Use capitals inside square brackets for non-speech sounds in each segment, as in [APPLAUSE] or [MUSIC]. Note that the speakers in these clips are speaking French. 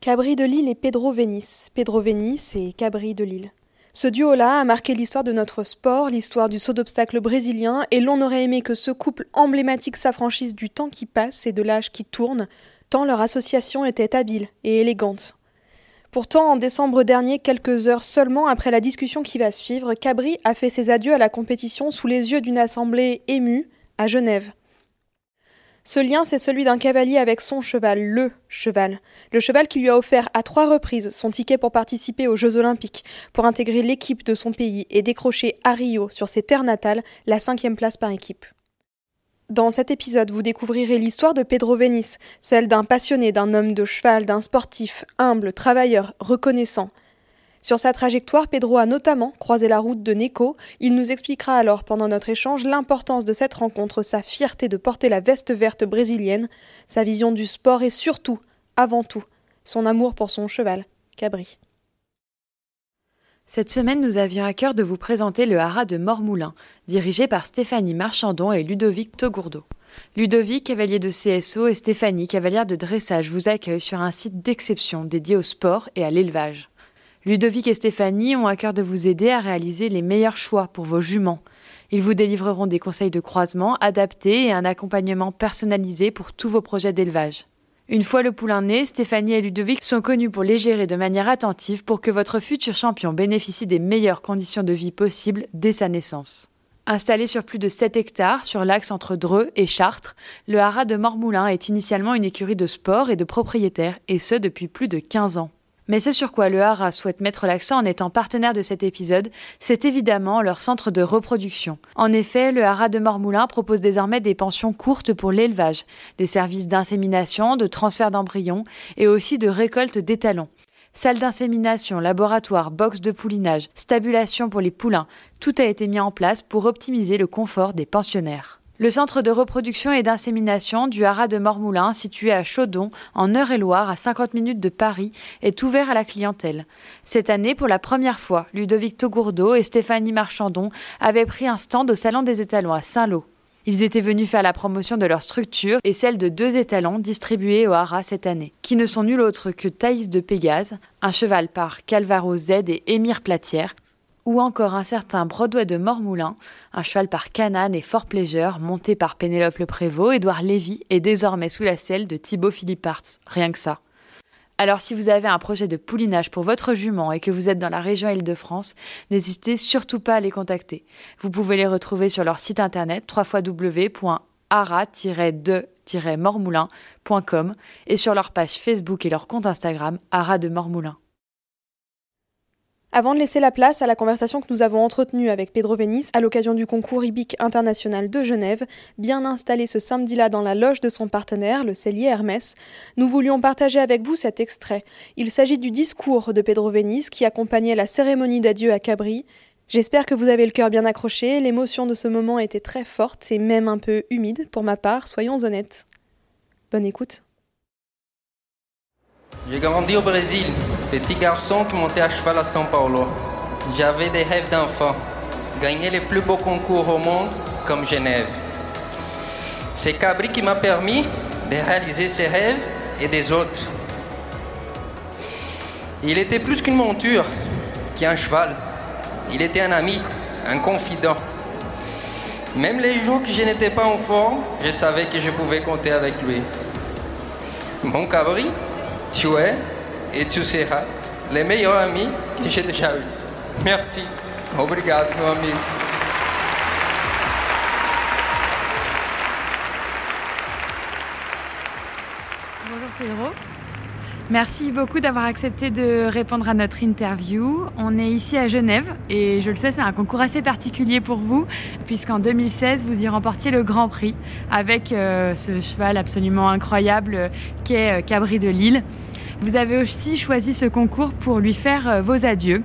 Cabri de Lille et Pedro Vénis. Pedro Vénis et Cabri de Lille. Ce duo-là a marqué l'histoire de notre sport, l'histoire du saut d'obstacle brésilien, et l'on aurait aimé que ce couple emblématique s'affranchisse du temps qui passe et de l'âge qui tourne, tant leur association était habile et élégante. Pourtant, en décembre dernier, quelques heures seulement après la discussion qui va suivre, Cabri a fait ses adieux à la compétition sous les yeux d'une assemblée émue à Genève. Ce lien, c'est celui d'un cavalier avec son cheval, le cheval. Le cheval qui lui a offert à trois reprises son ticket pour participer aux Jeux Olympiques, pour intégrer l'équipe de son pays et décrocher à Rio, sur ses terres natales, la cinquième place par équipe. Dans cet épisode, vous découvrirez l'histoire de Pedro Vénis, celle d'un passionné, d'un homme de cheval, d'un sportif, humble, travailleur, reconnaissant. Sur sa trajectoire, Pedro a notamment croisé la route de Neko. Il nous expliquera alors pendant notre échange l'importance de cette rencontre, sa fierté de porter la veste verte brésilienne, sa vision du sport et surtout, avant tout, son amour pour son cheval, Cabri. Cette semaine, nous avions à cœur de vous présenter le haras de Mormoulin, dirigé par Stéphanie Marchandon et Ludovic Togourdeau. Ludovic, cavalier de CSO, et Stéphanie, cavalière de dressage, vous accueillent sur un site d'exception dédié au sport et à l'élevage. Ludovic et Stéphanie ont à cœur de vous aider à réaliser les meilleurs choix pour vos juments. Ils vous délivreront des conseils de croisement adaptés et un accompagnement personnalisé pour tous vos projets d'élevage. Une fois le poulain né, Stéphanie et Ludovic sont connus pour les gérer de manière attentive pour que votre futur champion bénéficie des meilleures conditions de vie possibles dès sa naissance. Installé sur plus de 7 hectares sur l'axe entre Dreux et Chartres, le haras de Mormoulin est initialement une écurie de sport et de propriétaires, et ce depuis plus de 15 ans. Mais ce sur quoi le Hara souhaite mettre l'accent en étant partenaire de cet épisode, c'est évidemment leur centre de reproduction. En effet, le Hara de Mormoulin propose désormais des pensions courtes pour l'élevage, des services d'insémination, de transfert d'embryons et aussi de récolte d'étalons. Salle d'insémination, laboratoire, box de poulinage, stabulation pour les poulains, tout a été mis en place pour optimiser le confort des pensionnaires. Le centre de reproduction et d'insémination du haras de Mormoulin, situé à Chaudon, en Eure-et-Loire, à 50 minutes de Paris, est ouvert à la clientèle. Cette année, pour la première fois, Ludovic Togourdeau et Stéphanie Marchandon avaient pris un stand au Salon des étalons à Saint-Lô. Ils étaient venus faire la promotion de leur structure et celle de deux étalons distribués au haras cette année, qui ne sont nul autre que Thaïs de Pégase, un cheval par Calvaro Z et Émir Platière, ou encore un certain Broadway de Mormoulin, un cheval par Canaan et Fort Pleasure, monté par Pénélope Le Prévost, Édouard Lévy et désormais sous la selle de Thibaut Philippe Arts, rien que ça. Alors si vous avez un projet de poulinage pour votre jument et que vous êtes dans la région Île-de-France, n'hésitez surtout pas à les contacter. Vous pouvez les retrouver sur leur site internet www.ara-de-mormoulin.com et sur leur page Facebook et leur compte Instagram Ara de Mormoulin. Avant de laisser la place à la conversation que nous avons entretenue avec Pedro Vénis à l'occasion du concours Ibic international de Genève, bien installé ce samedi-là dans la loge de son partenaire, le cellier Hermès, nous voulions partager avec vous cet extrait. Il s'agit du discours de Pedro Vénis qui accompagnait la cérémonie d'adieu à Cabri. J'espère que vous avez le cœur bien accroché, l'émotion de ce moment était très forte et même un peu humide pour ma part, soyons honnêtes. Bonne écoute. J'ai grandi au Brésil, petit garçon qui montait à cheval à São Paulo. J'avais des rêves d'enfant, gagner les plus beaux concours au monde comme Genève. C'est Cabri qui m'a permis de réaliser ces rêves et des autres. Il était plus qu'une monture, qu'un cheval. Il était un ami, un confident. Même les jours que je n'étais pas en forme, je savais que je pouvais compter avec lui. Mon Cabri, tu es et tu seras les meilleurs amis que j'ai déjà eus. Merci. Obrigado, meu amigo. Bonjour Pedro. Merci beaucoup d'avoir accepté de répondre à notre interview. On est ici à Genève et je le sais, c'est un concours assez particulier pour vous puisqu'en 2016, vous y remportiez le Grand Prix avec euh, ce cheval absolument incroyable qui est euh, Cabri de Lille. Vous avez aussi choisi ce concours pour lui faire vos adieux.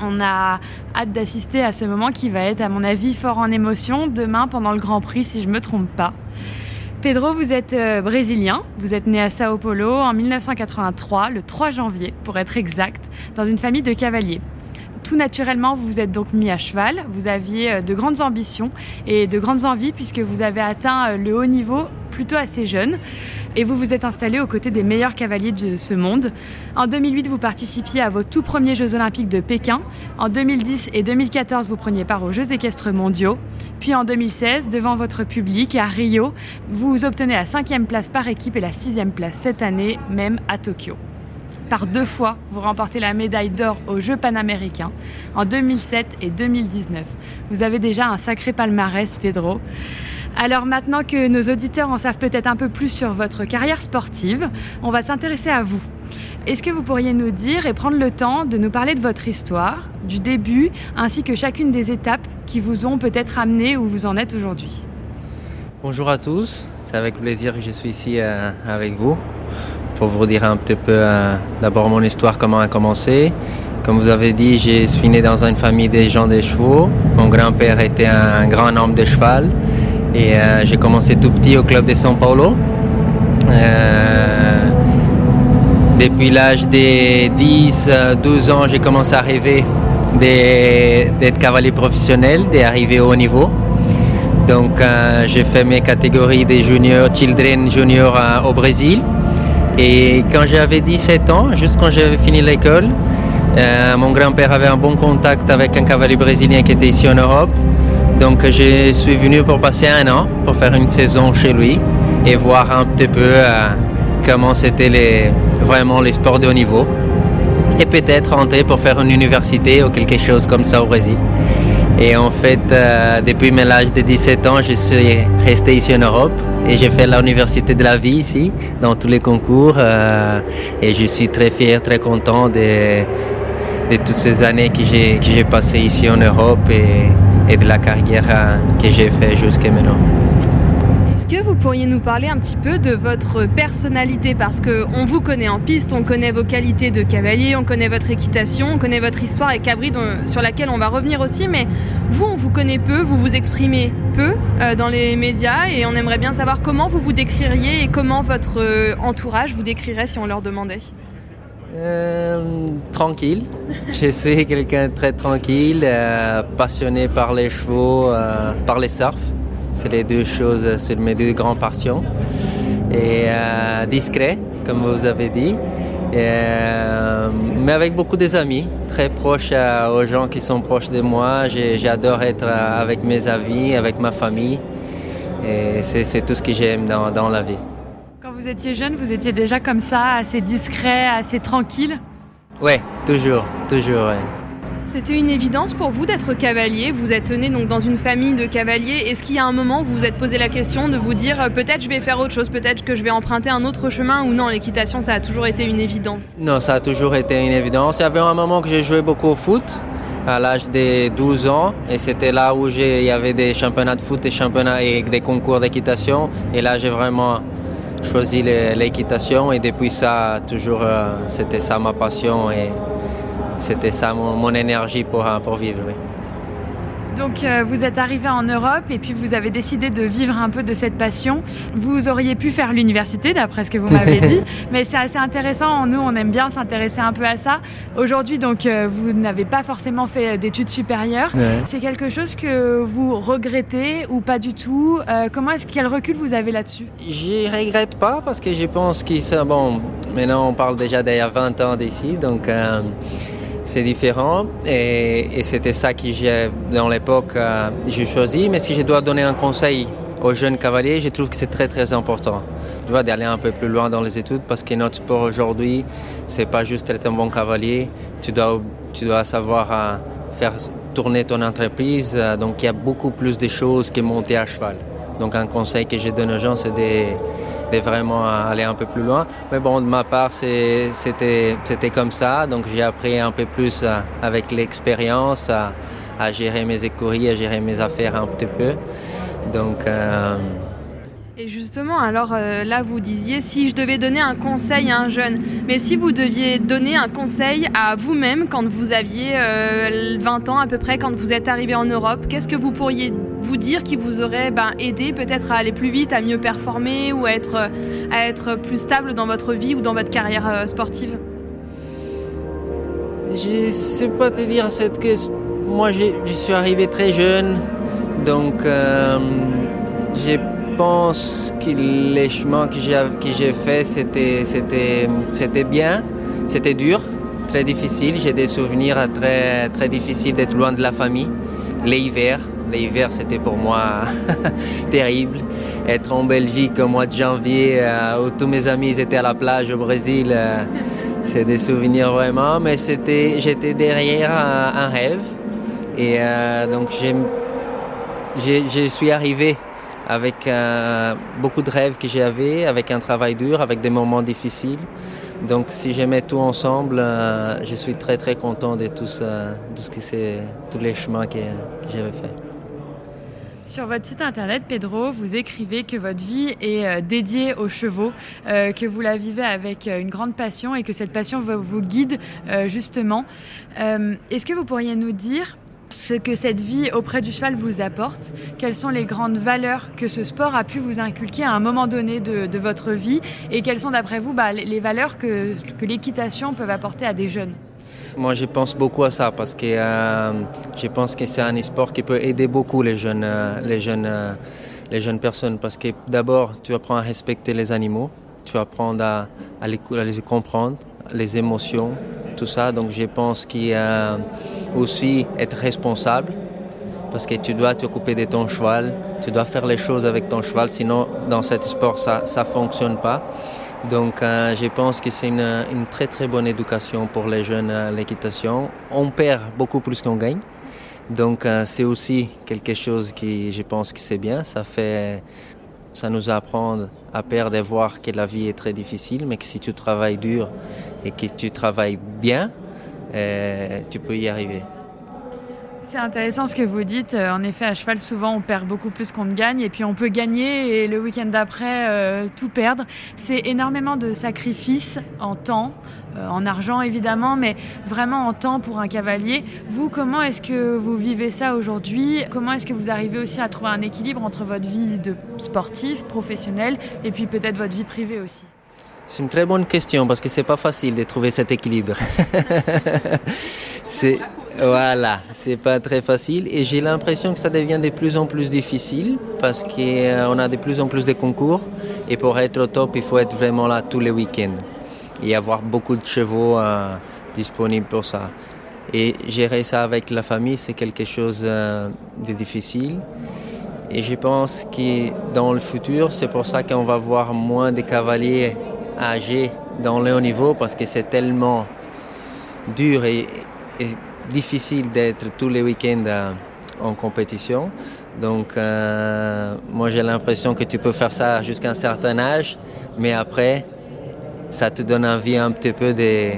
On a hâte d'assister à ce moment qui va être, à mon avis, fort en émotion demain pendant le Grand Prix, si je ne me trompe pas. Pedro, vous êtes euh, brésilien, vous êtes né à Sao Paulo en 1983, le 3 janvier pour être exact, dans une famille de cavaliers. Tout naturellement, vous vous êtes donc mis à cheval, vous aviez euh, de grandes ambitions et de grandes envies puisque vous avez atteint euh, le haut niveau plutôt assez jeune et vous vous êtes installé aux côtés des meilleurs cavaliers de ce monde. En 2008, vous participiez à vos tout premiers Jeux olympiques de Pékin. En 2010 et 2014, vous preniez part aux Jeux équestres mondiaux. Puis en 2016, devant votre public à Rio, vous obtenez la cinquième place par équipe et la sixième place cette année même à Tokyo. Par deux fois, vous remportez la médaille d'or aux Jeux panaméricains en 2007 et 2019. Vous avez déjà un sacré palmarès, Pedro. Alors maintenant que nos auditeurs en savent peut-être un peu plus sur votre carrière sportive, on va s'intéresser à vous. Est-ce que vous pourriez nous dire et prendre le temps de nous parler de votre histoire, du début, ainsi que chacune des étapes qui vous ont peut-être amené où vous en êtes aujourd'hui? Bonjour à tous, c'est avec plaisir que je suis ici euh, avec vous pour vous dire un petit peu euh, d'abord mon histoire, comment a commencé. Comme vous avez dit, je suis né dans une famille des gens des chevaux. Mon grand-père était un grand homme de cheval. Et euh, j'ai commencé tout petit au club de São Paulo. Euh, depuis l'âge de 10-12 ans, j'ai commencé à rêver d'être cavalier professionnel, d'arriver au haut niveau. Donc j'ai fait mes catégories des juniors, children junior au Brésil. Et quand j'avais 17 ans, juste quand j'avais fini l'école, mon grand-père avait un bon contact avec un cavalier brésilien qui était ici en Europe. Donc je suis venu pour passer un an, pour faire une saison chez lui et voir un petit peu euh, comment c'était vraiment les sports de haut niveau. Et peut-être rentrer pour faire une université ou quelque chose comme ça au Brésil. Et en fait, euh, depuis mon âge de 17 ans, je suis resté ici en Europe et j'ai fait l'université de la vie ici, dans tous les concours. Euh, et je suis très fier, très content de, de toutes ces années que j'ai passées ici en Europe. Et, et de la carrière euh, que j'ai fait jusqu'à maintenant. Que vous pourriez nous parler un petit peu de votre personnalité? Parce qu'on vous connaît en piste, on connaît vos qualités de cavalier, on connaît votre équitation, on connaît votre histoire et Cabri sur laquelle on va revenir aussi, mais vous, on vous connaît peu, vous vous exprimez peu euh, dans les médias et on aimerait bien savoir comment vous vous décririez et comment votre euh, entourage vous décrirait si on leur demandait. Euh, tranquille. Je suis quelqu'un très tranquille, passionné par les chevaux, par les surf. C'est les deux choses, c'est mes deux grandes passions. Et discret, comme vous avez dit. mais avec beaucoup des amis, très proches aux gens qui sont proches de moi. J'adore être avec mes amis, avec ma famille. Et c'est tout ce que j'aime dans, dans la vie vous étiez jeune, vous étiez déjà comme ça, assez discret, assez tranquille? Ouais, toujours, toujours, C'était une évidence pour vous d'être cavalier. Vous êtes né donc dans une famille de cavaliers. Est-ce qu'il y a un moment où vous vous êtes posé la question de vous dire euh, peut-être je vais faire autre chose, peut-être que je vais emprunter un autre chemin ou non? L'équitation, ça a toujours été une évidence. Non, ça a toujours été une évidence. Il y avait un moment que j'ai joué beaucoup au foot à l'âge de 12 ans et c'était là où il y avait des championnats de foot et championnats et des concours d'équitation et là j'ai vraiment choisi l'équitation et depuis ça, toujours, euh, c'était ça ma passion c'était ça mon, énergie pour, pour vivre. Donc euh, vous êtes arrivé en Europe et puis vous avez décidé de vivre un peu de cette passion. Vous auriez pu faire l'université d'après ce que vous m'avez [LAUGHS] dit, mais c'est assez intéressant. Nous, on aime bien s'intéresser un peu à ça. Aujourd'hui, donc euh, vous n'avez pas forcément fait d'études supérieures. C'est quelque chose que vous regrettez ou pas du tout? Comment est-ce quel recul vous avez là-dessus? Je regrette pas parce que je pense que c'est bon. Maintenant, on parle déjà d'il y a 20 ans d'ici, donc c'est différent. Et, c'était ça que j'ai, dans l'époque, euh, j'ai choisi. Mais si je dois donner un conseil aux jeunes cavaliers, je trouve que c'est très très important. Tu vois, d'aller un peu plus loin dans les études parce que notre sport aujourd'hui, c'est pas juste être un bon cavalier. Tu dois, savoir euh, faire tourner ton entreprise. Euh, donc il y a beaucoup plus de choses que monter à cheval. Donc un conseil que je donne aux gens, c'est de de vraiment aller un peu plus loin. Mais bon, de ma part, c'était comme ça. Donc j'ai appris un peu plus euh, avec l'expérience à, gérer mes écuries, à gérer mes affaires un petit peu. Donc. Euh, Et justement, alors euh, là, vous disiez si je devais donner un conseil à un jeune, mais si vous deviez donner un conseil à vous-même quand vous aviez 20 euh, ans à peu près, quand vous êtes arrivé en Europe, qu'est-ce que vous pourriez vous dire qui vous aurait ben, aidé peut-être à aller plus vite, à mieux performer ou à être, plus stable dans votre vie ou dans votre carrière euh, sportive? Je sais pas te dire cette que moi je suis arrivé très jeune, donc j'ai pense que les chemins que j'ai fait, c'était, bien, c'était dur, très difficile. J'ai des souvenirs très, très difficiles d'être loin de la famille. L'hiver, l'hiver c'était pour moi [LAUGHS] terrible. Être en Belgique au mois de janvier, euh, où tous mes amis étaient à la plage au Brésil, euh, c'est des souvenirs vraiment. Mais j'étais derrière un, rêve. Et euh, donc je suis arrivé avec euh, beaucoup de rêves que j'avais, avec un travail dur, avec des moments difficiles. Donc si je mets tout ensemble, euh, je suis très très content de tout ça, de ce que c'est, tous les chemins que, j'avais fait. Sur votre site internet, Pedro, vous écrivez que votre vie est euh, dédiée aux chevaux, que vous la vivez avec une grande passion et que cette passion vous guide justement. Est-ce que vous pourriez nous dire ce que cette vie auprès du cheval vous apporte, quelles sont les grandes valeurs que ce sport a pu vous inculquer à un moment donné de, votre vie et quelles sont d'après vous bah, les valeurs que, l'équitation peut apporter à des jeunes? Moi, je pense beaucoup à ça parce que euh, je pense que c'est un sport qui peut aider beaucoup les jeunes, euh, les jeunes, euh, les jeunes personnes parce que d'abord, tu apprends à respecter les animaux, tu apprends à, à les comprendre, les émotions, tout ça. Donc je pense qu'il y a aussi être responsable parce que tu dois t'occuper de ton cheval, tu dois faire les choses avec ton cheval, sinon dans cet sport ça ne fonctionne pas. Donc euh, je pense que c'est une, très très bonne éducation pour les jeunes à l'équitation. On perd beaucoup plus qu'on gagne. Donc euh, c'est aussi quelque chose qui je pense que c'est bien. Ça fait ça nous apprend à perdre et voir que la vie est très difficile, mais que si tu travailles dur et que tu travailles bien, euh, tu peux y arriver. C'est intéressant ce que vous dites. Euh, en effet, à cheval, souvent, on perd beaucoup plus qu'on ne gagne. Et puis, on peut gagner et le week-end d'après, euh, tout perdre. C'est énormément de sacrifices en temps, en argent évidemment, mais vraiment en temps pour un cavalier. Vous, comment est-ce que vous vivez ça aujourd'hui? Comment est-ce que vous arrivez aussi à trouver un équilibre entre votre vie de sportif, professionnel, et puis peut-être votre vie privée aussi? C'est une très bonne question parce que c'est pas facile de trouver cet équilibre. [LAUGHS] c'est voilà, c'est pas très facile et j'ai l'impression que ça devient de plus en plus difficile parce qu'on euh, a de plus en plus de concours et pour être au top, il faut être vraiment là tous les week-ends et avoir beaucoup de chevaux euh, disponibles pour ça. Et gérer ça avec la famille, c'est quelque chose euh, de difficile. Et je pense que dans le futur, c'est pour ça qu'on va voir moins de cavaliers âgés dans le haut niveau parce que c'est tellement dur et, difficile d'être tous les week-ends euh, en compétition. Donc, euh, moi, j'ai l'impression que tu peux faire ça jusqu'à un certain âge, mais après, ça te donne envie un petit peu de,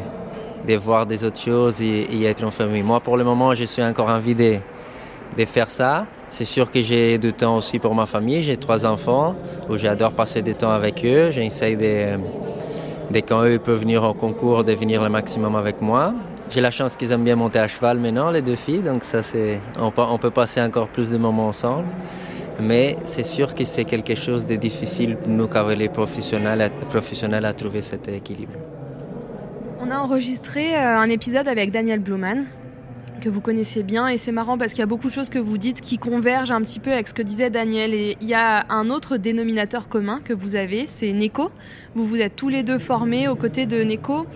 de voir des autres choses et, être en famille. Moi, pour le moment, je suis encore envie de, de faire ça. C'est sûr que j'ai du temps aussi pour ma famille. J'ai trois enfants où j'adore passer du temps avec eux. J'essaie de, quand eux peuvent venir au concours, de venir le maximum avec moi. J'ai la chance qu'ils aiment bien monter à cheval maintenant, les deux filles. Donc ça, c'est, on, peut, on peut passer encore plus de moments ensemble. Mais c'est sûr que c'est quelque chose de difficile pour nous, cavaliers professionnels, professionnels, à trouver cet équilibre. On a enregistré euh, un épisode avec Daniel Bluman, que vous connaissez bien. Et c'est marrant parce qu'il y a beaucoup de choses que vous dites qui convergent un petit peu avec ce que disait Daniel. Et il y a un autre dénominateur commun que vous avez, c'est Neko. Vous vous êtes tous les deux formés aux côtés de Neko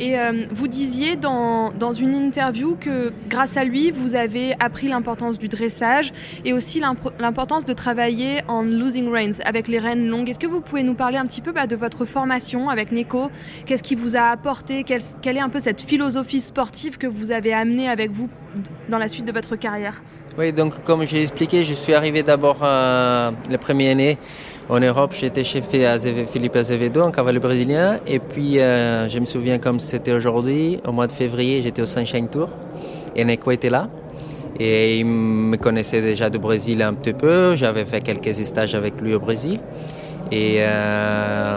et euh, vous disiez dans, dans une interview que grâce à lui vous avez appris l'importance du dressage et aussi l'importance de travailler en losing reins avec les rênes longues. Est-ce que vous pouvez nous parler un petit peu bah, de votre formation avec Neko Qu'est-ce qui vous a apporté? Quelle, quelle est un peu cette philosophie sportive que vous avez amenée avec vous dans la suite de votre carrière Oui, donc comme j'ai expliqué, je suis arrivé d'abord euh, le premier année en Europe. J'étais chef de Philippe Azevedo, un cavalier brésilien. Et puis, euh, je me souviens comme c'était aujourd'hui, au mois de février, j'étais au Sunshine Tour. Et Neko était là. Et il me connaissait déjà du Brésil un petit peu. J'avais fait quelques stages avec lui au Brésil. Et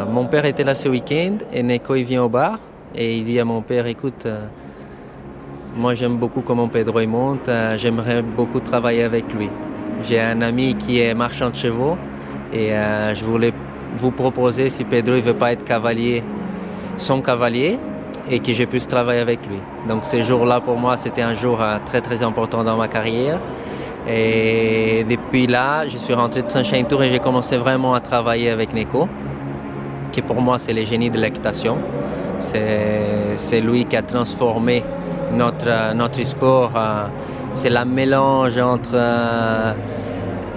mon père était là ce week-end et Neko il vient au bar et il dit à mon père écoute, moi j'aime beaucoup comment Pedro il monte, j'aimerais beaucoup travailler avec lui. J'ai un ami qui est marchand de chevaux et je voulais vous proposer si Pedro ne veut pas être cavalier, son cavalier, et que je puisse travailler avec lui. Donc ce jour-là, pour moi, c'était un jour euh, très très important dans ma carrière. Et depuis là, je suis rentré de Sunshine Tour et j'ai commencé vraiment à travailler avec Neko, qui pour moi c'est le génie de l'équitation. C'est lui qui a transformé notre, notre sport. Euh, c'est la mélange entre euh,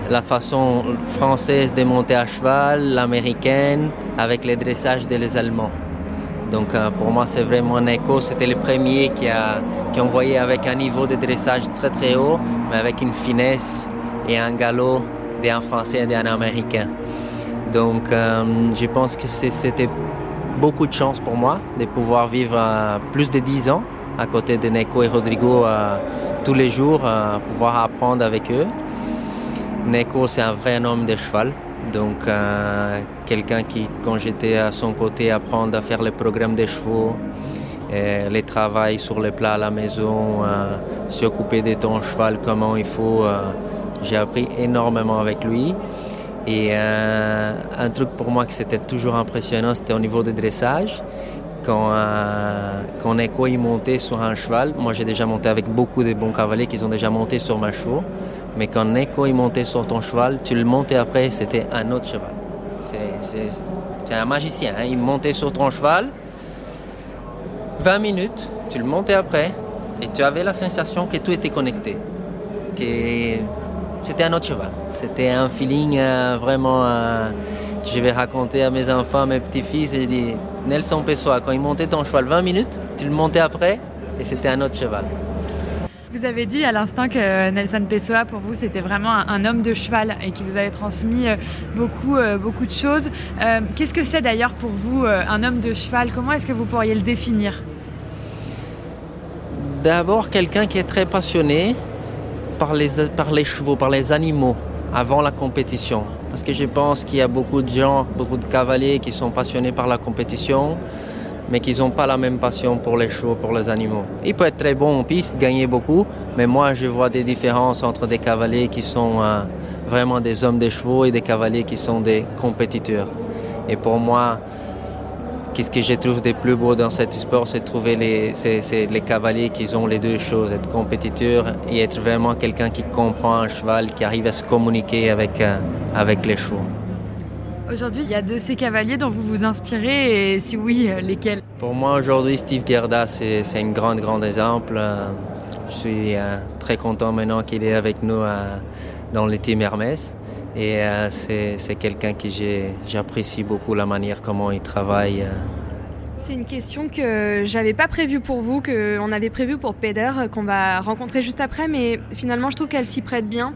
la façon française de monter à cheval, l'américaine, avec les dressages des Allemands. Donc euh, pour moi, c'est vraiment un écho. C'était le premier qui a, qui envoyé avec un niveau de dressage très très haut, mais avec une finesse et un galop d'un Français et d'un Américain. Donc je pense que c'était beaucoup de chance pour moi de pouvoir vivre plus de 10 ans à côté de Neko et Rodrigo tous les jours, pouvoir apprendre avec eux. Neko, c'est un vrai homme de cheval. Donc, euh, quelqu'un qui, quand j'étais à son côté, apprendre à faire les programmes des chevaux, les travail sur les plats à la maison, euh, s'occuper de ton cheval, comment il faut. Euh, j'ai appris énormément avec lui. Et un truc pour moi qui c'était toujours impressionnant, c'était au niveau du dressage. Quand, Neko y montait sur un cheval, moi j'ai déjà monté avec beaucoup de bons cavaliers qui ont déjà monté sur ma chevaux. Mais quand Neko il montait sur ton cheval, tu le montais après, c'était un autre cheval. C'est un magicien. Hein. Il montait sur ton cheval, 20 minutes, tu le montais après, et tu avais la sensation que tout était connecté. Que c'était un autre cheval. C'était un feeling euh, vraiment euh, je vais raconter à mes enfants, à mes petits-fils. Et dit Nelson Pessoa, quand il montait ton cheval 20 minutes, tu le montais après, et c'était un autre cheval. Vous avez dit à l'instant que Nelson Pessoa, pour vous, c'était vraiment un, homme de cheval et qui vous avait transmis euh, beaucoup, euh, beaucoup de choses. Euh, qu'est-ce que c'est d'ailleurs pour vous un homme de cheval? Comment est-ce que vous pourriez le définir? D'abord, quelqu'un qui est très passionné par les, par les chevaux, par les animaux, avant la compétition. Parce que je pense qu'il y a beaucoup de gens, beaucoup de cavaliers qui sont passionnés par la compétition mais qui n'ont pas la même passion pour les chevaux, pour les animaux. Il peut être très bon en piste, gagner beaucoup, mais moi je vois des différences entre des cavaliers qui sont euh, vraiment des hommes des chevaux et des cavaliers qui sont des compétiteurs. Et pour moi, qu'est-ce que je trouve de plus beau dans ce sport, c'est de trouver les, les cavaliers qui ont les deux choses, être compétiteur et être vraiment quelqu'un qui comprend un cheval, qui arrive à se communiquer avec, euh, avec les chevaux. Aujourd'hui, il y a de ces cavaliers dont vous vous inspirez et si oui, euh, lesquels? Pour moi, aujourd'hui, Steve Gerda, c'est un grand, grand exemple. Euh, je suis très content maintenant qu'il est avec nous dans le team Hermès. Et c'est quelqu'un que j'apprécie beaucoup la manière comment il travaille. C'est une question que j'avais pas prévue pour vous, qu'on avait prévue pour Peder, qu'on va rencontrer juste après, mais finalement je trouve qu'elle s'y prête bien.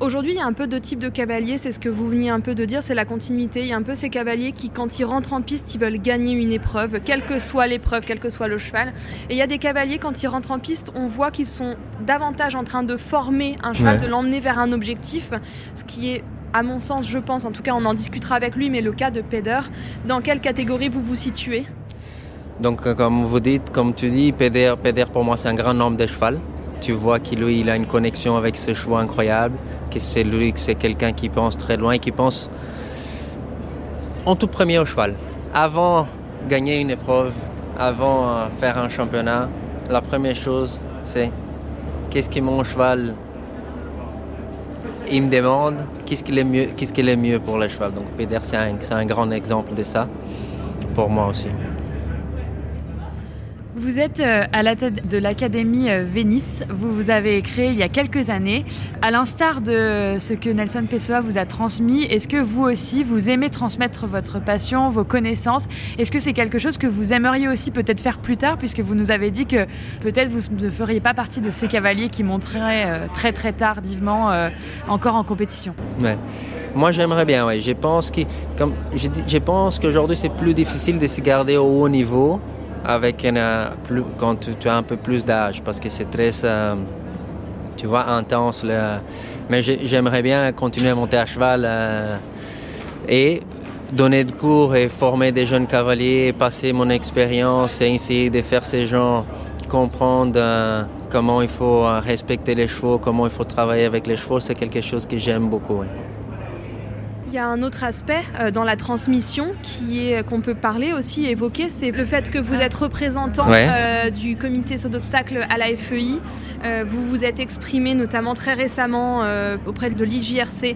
Aujourd'hui, il y a un peu de type de cavalier, c'est ce que vous veniez un peu de dire, c'est la continuité. Il y a un peu ces cavaliers qui, quand ils rentrent en piste, ils veulent gagner une épreuve, quelle que soit l'épreuve, quel que soit le cheval. Et il y a des cavaliers, quand ils rentrent en piste, on voit qu'ils sont davantage en train de former un cheval, de l'emmener vers un objectif, ce qui est à mon sens, je pense, en tout cas on en discutera avec lui, mais le cas de Peder, dans quelle catégorie vous vous situez? Donc euh, comme vous dites, comme tu dis, Peder, Peder pour moi c'est un grand nombre de cheval tu vois qu'il lui, il a une connexion avec ses chevaux incroyable, que c'est lui, que c'est quelqu'un qui pense très loin, qui pense en tout premier au cheval. Avant gagner une épreuve, avant euh, faire un championnat, la première chose, c'est qu'est-ce que mon cheval il me demande, qu'est-ce qu'il est mieux, qu'est-ce qu'il est mieux pour le cheval. Donc Peter, c'est un grand exemple de ça, pour moi aussi. Vous êtes euh, à la tête de l'Académie euh, Vénice. Vous vous avez créé il y a quelques années. À l'instar de ce que Nelson Pessoa vous a transmis, est-ce que vous aussi, vous aimez transmettre votre passion, vos connaissances? Est-ce que c'est quelque chose que vous aimeriez aussi peut-être faire plus tard, puisque vous nous avez dit que peut-être vous ne feriez pas partie de ces cavaliers qui monteraient euh, très très tardivement encore en compétition? Moi, j'aimerais bien. Je pense qu'aujourd'hui, c'est plus difficile de se garder au haut niveau avec plus, quand tu, as un peu plus d'âge parce que c'est très, euh, tu intense. Mais j'aimerais bien continuer à monter à cheval. Euh, et donner de cours et former des jeunes cavaliers, passer mon expérience et essayer de faire ces gens comprendre euh, comment il faut euh, respecter les chevaux, comment il faut travailler avec les chevaux, c'est quelque chose que j'aime beaucoup. Il y a un autre aspect euh, dans la transmission qui est qu'on peut parler aussi, évoquer, c'est le fait que vous êtes représentant du comité saut d'obstacle à la FEI. vous vous êtes exprimé notamment très récemment auprès de l'IJRC euh,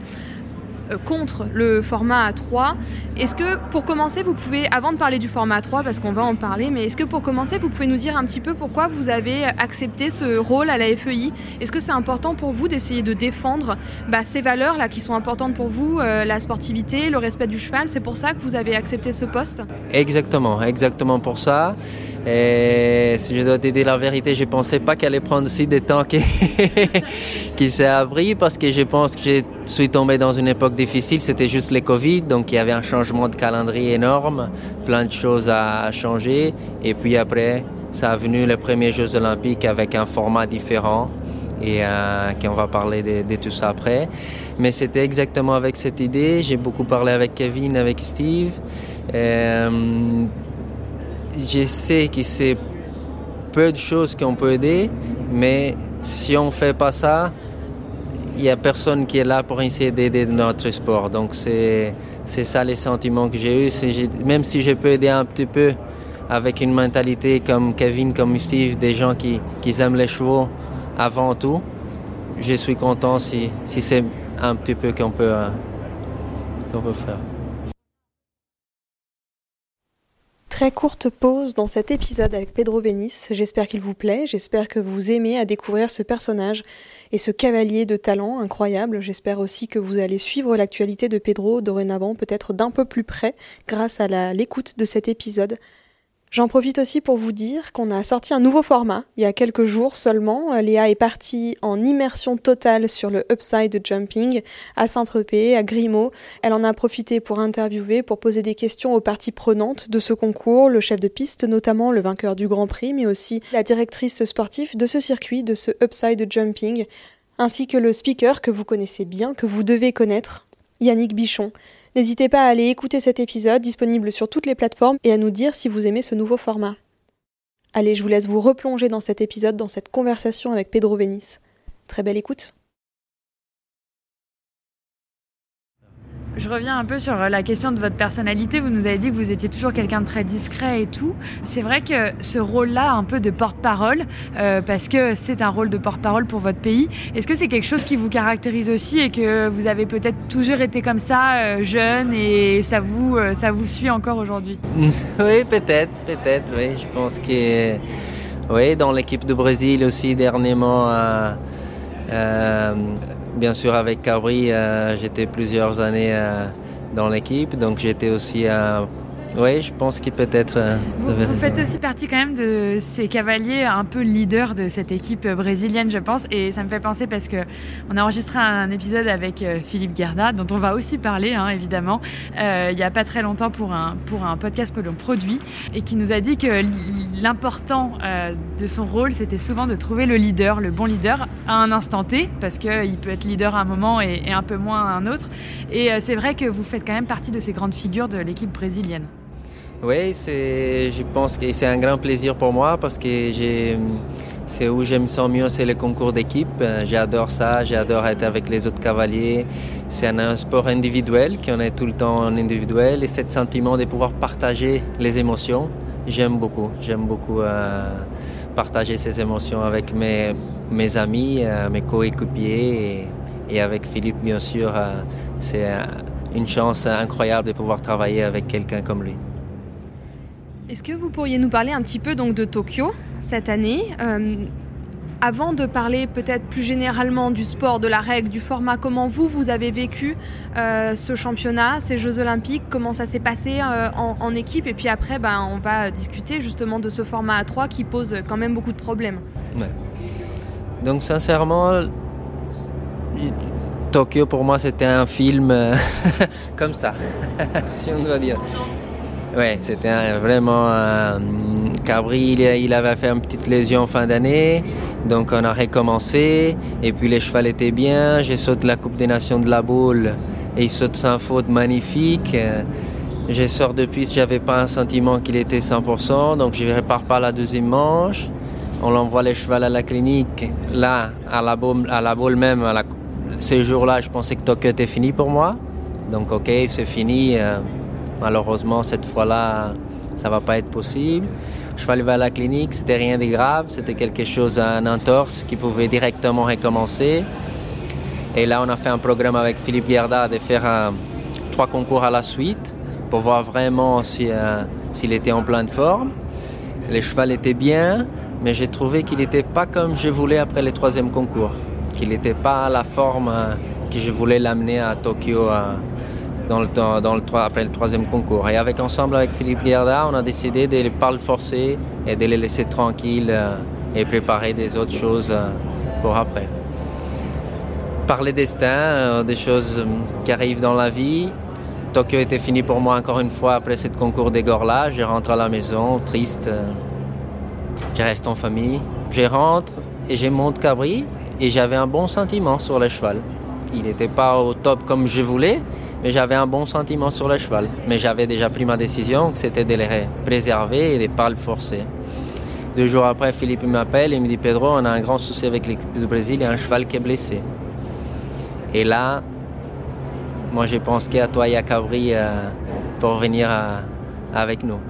contre le format A3. Est-ce que pour commencer, vous pouvez, avant de parler du format A3, parce qu'on va en parler, mais est-ce que pour commencer, vous pouvez nous dire un petit peu pourquoi vous avez accepté ce rôle à la FEI Est-ce que c'est important pour vous d'essayer de défendre bah, ces valeurs-là qui sont importantes pour vous, euh, la sportivité, le respect du cheval? C'est pour ça que vous avez accepté ce poste? Exactement, exactement pour ça. Et si je dois te dire la vérité, je ne pensais pas qu'elle allait prendre si de temps qui, [LAUGHS] qui s'est appris parce que je pense que je suis tombé dans une époque difficile. C'était juste le Covid, donc il y avait un changement de calendrier énorme, plein de choses à changer. Et puis après, ça a venu les premiers Jeux Olympiques avec un format différent et euh, qu'on va parler de, tout ça après. Mais c'était exactement avec cette idée. J'ai beaucoup parlé avec Kevin, avec Steve. Euh, je sais que c'est peu de choses qu'on peut aider, mais si on ne fait pas ça, il n'y a personne qui est là pour essayer d'aider notre sport. Donc c'est ça les sentiments que j'ai eus. Même si je peux aider un petit peu avec une mentalité comme Kevin, comme Steve, des gens qui, qui aiment les chevaux avant tout, je suis content si, si c'est un petit peu qu'on peut, euh, qu'on peut faire. Très courte pause dans cet épisode avec Pedro Venice. J'espère qu'il vous plaît, j'espère que vous aimez à découvrir ce personnage et ce cavalier de talent incroyable. J'espère aussi que vous allez suivre l'actualité de Pedro dorénavant peut-être d'un peu plus près grâce à l'écoute de cet épisode. J'en profite aussi pour vous dire qu'on a sorti un nouveau format il y a quelques jours seulement. Léa est partie en immersion totale sur le upside jumping à Saint-Tropez, à Grimaud. Elle en a profité pour interviewer, pour poser des questions aux parties prenantes de ce concours, le chef de piste notamment, le vainqueur du Grand Prix, mais aussi la directrice sportive de ce circuit, de ce upside jumping, ainsi que le speaker que vous connaissez bien, que vous devez connaître, Yannick Bichon. N'hésitez pas à aller écouter cet épisode disponible sur toutes les plateformes et à nous dire si vous aimez ce nouveau format. Allez, je vous laisse vous replonger dans cet épisode, dans cette conversation avec Pedro Venice. Très belle écoute. Je reviens un peu sur la question de votre personnalité. Vous nous avez dit que vous étiez toujours quelqu'un de très discret et tout. C'est vrai que ce rôle-là, un peu de porte-parole, euh, parce que c'est un rôle de porte-parole pour votre pays, est-ce que c'est quelque chose qui vous caractérise aussi et que vous avez peut-être toujours été comme ça, euh, jeune, et ça vous, euh, ça vous suit encore aujourd'hui? [LAUGHS] Oui, peut-être, peut-être, oui. Je pense que, oui, dans l'équipe de Brésil aussi, dernièrement, bien sûr, avec Cabri, euh, j'étais plusieurs années euh, dans l'équipe, donc j'étais aussi un oui, je pense qu'il peut être. Euh, vous, faites aussi partie quand même de ces cavaliers un peu leaders de cette équipe brésilienne, je pense. Et ça me fait penser parce que on a enregistré un épisode avec euh, Philippe Gerda, dont on va aussi parler, hein, évidemment, euh, il n'y a pas très longtemps pour un, pour un podcast que l'on produit, et qui nous a dit que l'important de son rôle, c'était souvent de trouver le leader, le bon leader, à un instant T, parce qu'il peut être leader à un moment et, et un peu moins à un autre. Et c'est vrai que vous faites quand même partie de ces grandes figures de l'équipe brésilienne. Oui, je pense que c'est un grand plaisir pour moi parce que c'est où je me sens mieux, c'est le concours d'équipe. J'adore ça, j'adore être avec les autres cavaliers. C'est un, sport individuel, qu'on est tout le temps en individuel et ce sentiment de pouvoir partager les émotions, j'aime beaucoup. J'aime beaucoup euh, partager ces émotions avec mes, mes amis, euh, mes coéquipiers et, et, avec Philippe, bien sûr. Euh, c'est une chance incroyable de pouvoir travailler avec quelqu'un comme lui. Est-ce que vous pourriez nous parler un petit peu donc de Tokyo cette année euh, avant de parler peut-être plus généralement du sport, de la règle, du format, comment vous, vous avez vécu euh, ce championnat, ces Jeux olympiques, comment ça s'est passé euh, en, équipe, et puis après, ben, on va discuter justement de ce format A3 qui pose quand même beaucoup de problèmes. Donc sincèrement, Tokyo pour moi c'était un film [LAUGHS] comme ça, [LAUGHS] si on doit dire. Oui, c'était vraiment. Euh, Cabri, il, avait fait une petite lésion fin d'année, donc on a recommencé. Et puis les chevaux étaient bien. J'ai sauté la Coupe des Nations de la Boule et il saute sans faute magnifique. Je sors de piste, j'avais pas un sentiment qu'il était 100%, donc je ne répare pas la deuxième manche. On envoie les chevaux à la clinique. Là, à la boule, à la boule même, ces jours-là, je pensais que Tokyo était fini pour moi. Donc ok, c'est fini. Malheureusement, cette fois-là, ça va pas être possible. Je suis arrivé à la clinique, c'était rien de grave, c'était quelque chose, un entorse qui pouvait directement recommencer. Et là, on a fait un programme avec Philippe Garda de faire trois concours à la suite pour voir vraiment euh, s'il était en pleine forme. Les chevaux étaient bien, mais j'ai trouvé qu'il n'était pas comme je voulais après le troisième concours, qu'il n'était pas à la forme euh, que je voulais l'amener à Tokyo euh, dans le, dans après le troisième concours. Et avec ensemble avec Philippe Guerda, on a décidé de ne pas le forcer et de les laisser tranquilles euh, et préparer des autres choses euh, pour après. Par les destins, euh, des choses qui arrivent dans la vie. Tokyo était fini pour moi encore une fois après ce concours d'égor-là. Je rentre à la maison, triste. Je reste en famille. Je rentre et je monte Cabri et j'avais un bon sentiment sur le cheval. Il n'était pas au top comme je voulais, j'avais un bon sentiment sur le cheval. Mais j'avais déjà pris ma décision, c'était de le préserver et de ne pas le forcer. Deux jours après, Philippe m'appelle et me dit Pedro, on a un grand souci avec l'équipe du Brésil, il y a un cheval qui est blessé. Et là, moi je pense qu'à toi et à Cabri euh, pour venir euh, avec nous.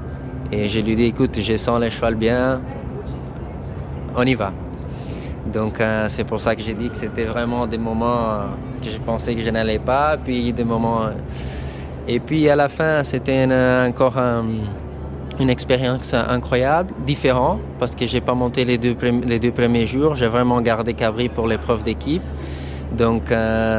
Et je lui dis écoute, je sens le cheval bien, on y va. Donc euh, c'est pour ça que j'ai dit que c'était vraiment des moments que je pensais que je n'allais pas, puis des moments... Euh, et puis à la fin, c'était encore une expérience incroyable, différente, parce que j'ai pas monté les deux, les deux premiers jours, j'ai vraiment gardé Cabri pour l'épreuve d'équipe. Donc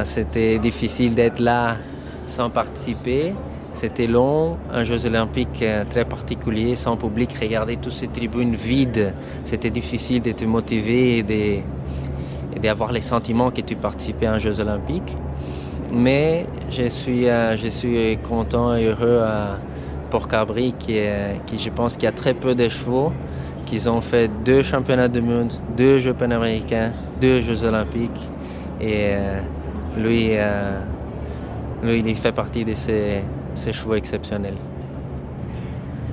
c'était difficile d'être là sans participer. C'était long, un Jeux olympiques euh, très particulier, sans public. Regarder toutes ces tribunes vides, c'était difficile de te motiver d'avoir les sentiments que tu participais à un Jeux olympiques. Mais je suis, euh, content et heureux euh, pour Cabri, qui, je pense qu'il y a très peu de chevaux, qu'ils ont fait deux championnats du monde, deux Jeux panaméricains, deux Jeux olympiques. Et lui, lui, il fait partie de ces ces chevaux exceptionnels.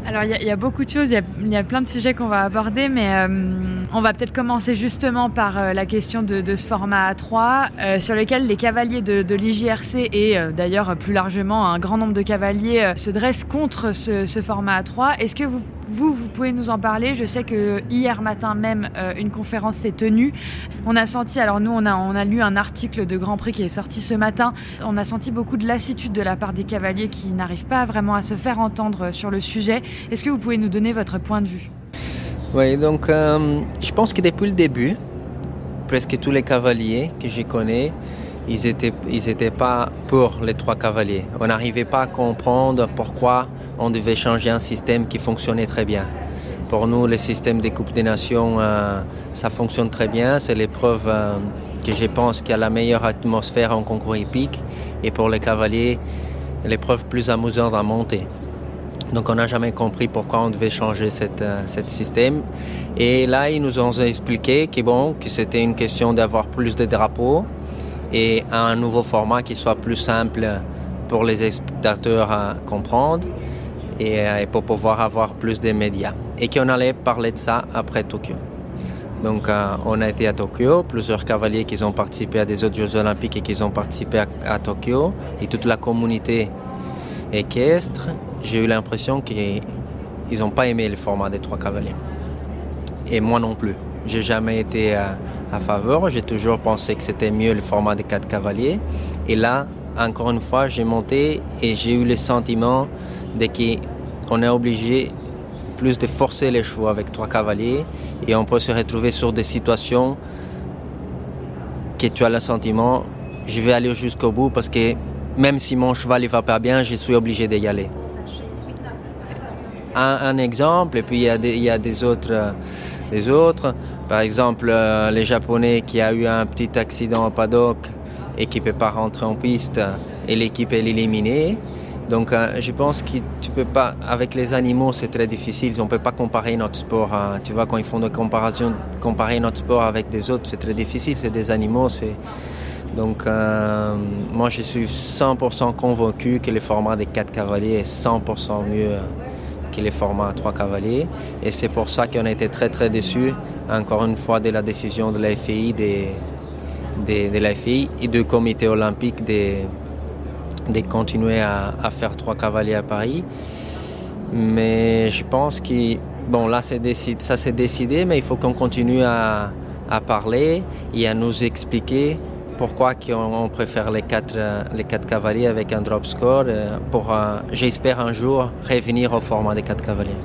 Alors il y, a beaucoup de choses, il y, a plein de sujets qu'on va aborder, mais euh, on va peut-être commencer justement par euh, la question de, ce format A3, euh, sur lequel les cavaliers de, l'IJRC et d'ailleurs plus largement un grand nombre de cavaliers se dressent contre ce, format A3. Est-ce que vous vous, vous pouvez nous en parler. Je sais que hier matin même, euh, une conférence s'est tenue. On a senti, alors nous, on a, lu un article de Grand Prix qui est sorti ce matin. On a senti beaucoup de lassitude de la part des cavaliers qui n'arrivent pas vraiment à se faire entendre sur le sujet. Est-ce que vous pouvez nous donner votre point de vue? Oui, donc euh, je pense que depuis le début, presque tous les cavaliers que je connais, ils n'étaient ils étaient pas pour les trois cavaliers. On n'arrivait pas à comprendre pourquoi on devait changer un système qui fonctionnait très bien. Pour nous, le système des Coupes des Nations, euh, ça fonctionne très bien. C'est l'épreuve euh, que je pense qui a la meilleure atmosphère en concours épique. Et pour les cavaliers, l'épreuve plus amusante à monter. Donc on n'a jamais compris pourquoi on devait changer ce euh, système. Et là, ils nous ont expliqué bon, que c'était une question d'avoir plus de drapeaux et un nouveau format qui soit plus simple pour les spectateurs à comprendre euh, et, pour pouvoir avoir plus de médias. Et qu'on allait parler de ça après Tokyo. Donc euh, on a été à Tokyo, plusieurs cavaliers qui ont participé à des autres Jeux olympiques et qui ont participé à, Tokyo, et toute la communauté équestre, j'ai eu l'impression qu'ils n'ont pas aimé le format des trois cavaliers. Et moi non plus. J'ai jamais été à, à faveur. J'ai toujours pensé que c'était mieux le format des quatre cavaliers. Et là, encore une fois, j'ai monté et j'ai eu le sentiment de qu'on est obligé plus de forcer les chevaux avec trois cavaliers et on peut se retrouver sur des situations que tu as le sentiment je vais aller jusqu'au bout parce que même si mon cheval ne va pas bien, je suis obligé d'y aller. Un, exemple, et puis il y a a des autres. Par exemple, euh, les Japonais qui a eu un petit accident au paddock et qui ne peut pas rentrer en piste et l'équipe est éliminée. Donc euh, je pense que tu peux pas, avec les animaux c'est très difficile, on ne peut pas comparer notre sport. tu vois, quand ils font des comparaisons, comparer notre sport avec des autres, c'est très difficile, c'est des animaux. Donc moi je suis 100% convaincu que le format des 4 cavaliers est 100% mieux que les formats 3 cavaliers. Et c'est pour ça qu'on a été très très déçus, encore une fois, de la décision de la FI, de, la FI et du comité olympique de, de continuer à, faire 3 cavaliers à Paris. Mais je pense que, bon là décide, ça s'est décidé, mais il faut qu'on continue à, parler et à nous expliquer pourquoi on préfère les quatre, les quatre cavaliers avec un drop score euh, pour, euh, j'espère un jour, revenir au format des quatre cavaliers.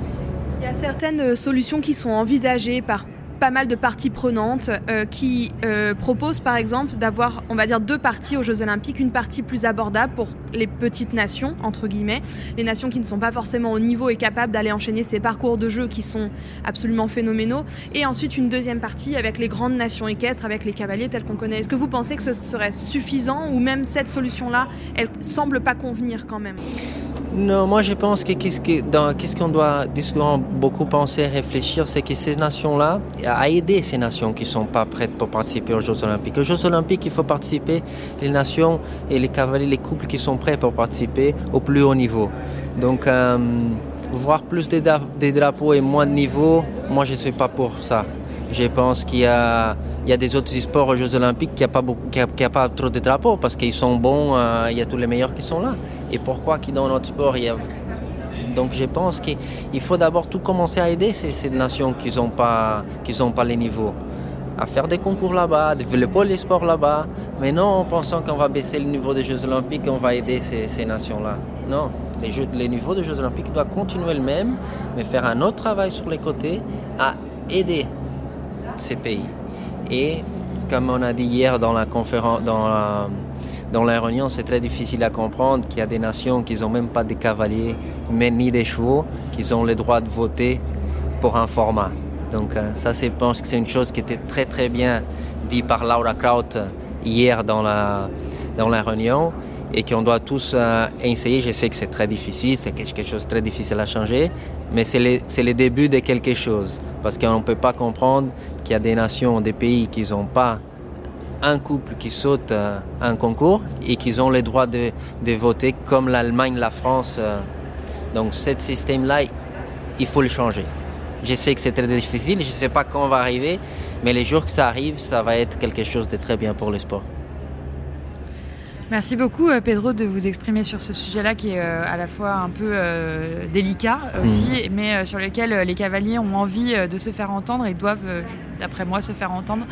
Il y a certaines solutions qui sont envisagées par pas mal de parties prenantes euh, qui euh, proposent par exemple d'avoir, on va dire, deux parties aux Jeux Olympiques, une partie plus abordable pour les petites nations, entre guillemets, les nations qui ne sont pas forcément au niveau et capables d'aller enchaîner ces parcours de jeux qui sont absolument phénoménaux, et ensuite une deuxième partie avec les grandes nations équestres, avec les cavaliers tels qu'on connaît. Est-ce que vous pensez que ce serait suffisant ou même cette solution-là, elle semble pas convenir quand même? Non, moi je pense que qu'est-ce qu'on doit, beaucoup penser réfléchir, c'est que ces nations-là, à aider ces nations qui ne sont pas prêtes pour participer aux Jeux Olympiques. Aux Jeux Olympiques, il faut participer les nations et les cavaliers, les couples qui sont prêts pour participer au plus haut niveau. Donc, euh, voir plus de, drapeaux et moins de niveaux, moi je ne suis pas pour ça. Je pense qu'il y y a des autres sports aux Jeux Olympiques qui n'ont pas, a, pas trop de drapeaux parce qu'ils sont bons, euh, il y a tous les meilleurs qui sont là. Et pourquoi qui dans notre sport il y a... Donc je pense qu'il faut d'abord tout commencer à aider ces, nations qui n'ont pas, pas les niveaux à faire des concours là-bas, développer les sports là-bas, mais non en pensant qu'on va baisser le niveau des Jeux Olympiques, on va aider ces, nations-là. Non, les, jeux, niveaux des Jeux Olympiques doivent continuer le même, mais faire un autre travail sur les côtés à aider ces pays. Et comme on a dit hier dans la conférence, dans la réunion, c'est très difficile à comprendre qu'il y a des nations qui n'ont même pas de cavaliers, mais ni des chevaux, qui ont le droit de voter pour un format. Donc euh, ça, je pense que c'est une chose qui était très très bien dit par Laura Kraut hier dans la, dans la réunion et qu'on doit tous euh, essayer. Je sais que c'est très difficile, c'est quelque chose de très difficile à changer, mais c'est le, le, début de quelque chose. Parce qu'on ne peut pas comprendre qu'il y a des nations, des pays qui n'ont pas un couple qui saute euh, un concours et qui ont le droit de, de voter comme l'Allemagne, la France. Euh. Donc ce système-là, il faut le changer. Je sais que c'est très difficile, je ne sais pas quand on va arriver, mais les jours que ça arrive, ça va être quelque chose de très bien pour le sport. Merci beaucoup euh, Pedro de vous exprimer sur ce sujet-là qui est à la fois un peu délicat aussi, mm. mais sur lequel les cavaliers ont envie de se faire entendre et doivent, d'après moi, se faire entendre.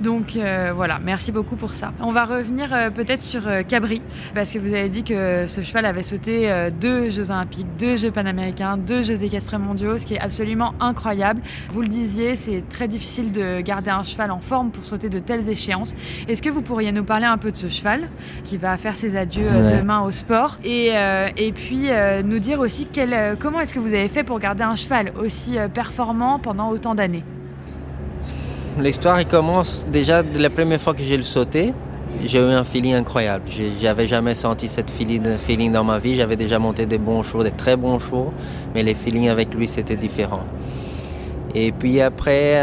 Donc voilà, merci beaucoup pour ça. On va revenir peut-être sur Cabri, parce que vous avez dit que ce cheval avait sauté deux Jeux olympiques, deux Jeux panaméricains, deux Jeux équestres mondiaux, ce qui est absolument incroyable. Vous le disiez, c'est très difficile de garder un cheval en forme pour sauter de telles échéances. Est-ce que vous pourriez nous parler un peu de ce cheval qui va faire ses adieux euh, demain au sport? Et, euh, et puis euh, nous dire aussi quel, comment est-ce que vous avez fait pour garder un cheval aussi performant pendant autant d'années? L'histoire commence déjà de la première fois que j'ai le sauté. J'ai eu un feeling incroyable. J'avais jamais senti cette feeling, dans ma vie. J'avais déjà monté des bons chevaux, des très bons chevaux, mais les feelings avec lui c'était différent. Et puis après,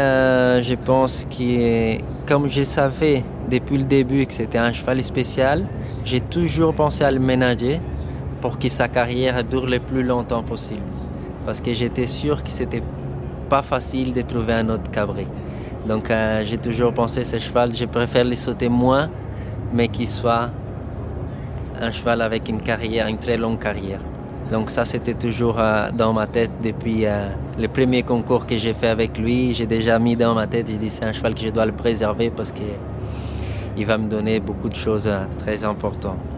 je pense que comme je savais depuis le début que c'était un cheval spécial, j'ai toujours pensé à le ménager pour que sa carrière dure le plus longtemps possible. Parce que j'étais sûr que c'était pas facile de trouver un autre cabri. Donc euh, j'ai toujours pensé à ce cheval, je préfère le sauter moins, mais qu'il soit un cheval avec une carrière, une très longue carrière. Donc ça, c'était toujours euh, dans ma tête depuis euh, le premier concours que j'ai fait avec lui. J'ai déjà mis dans ma tête, j'ai dit c'est un cheval que je dois le préserver parce que il va me donner beaucoup de choses très importantes.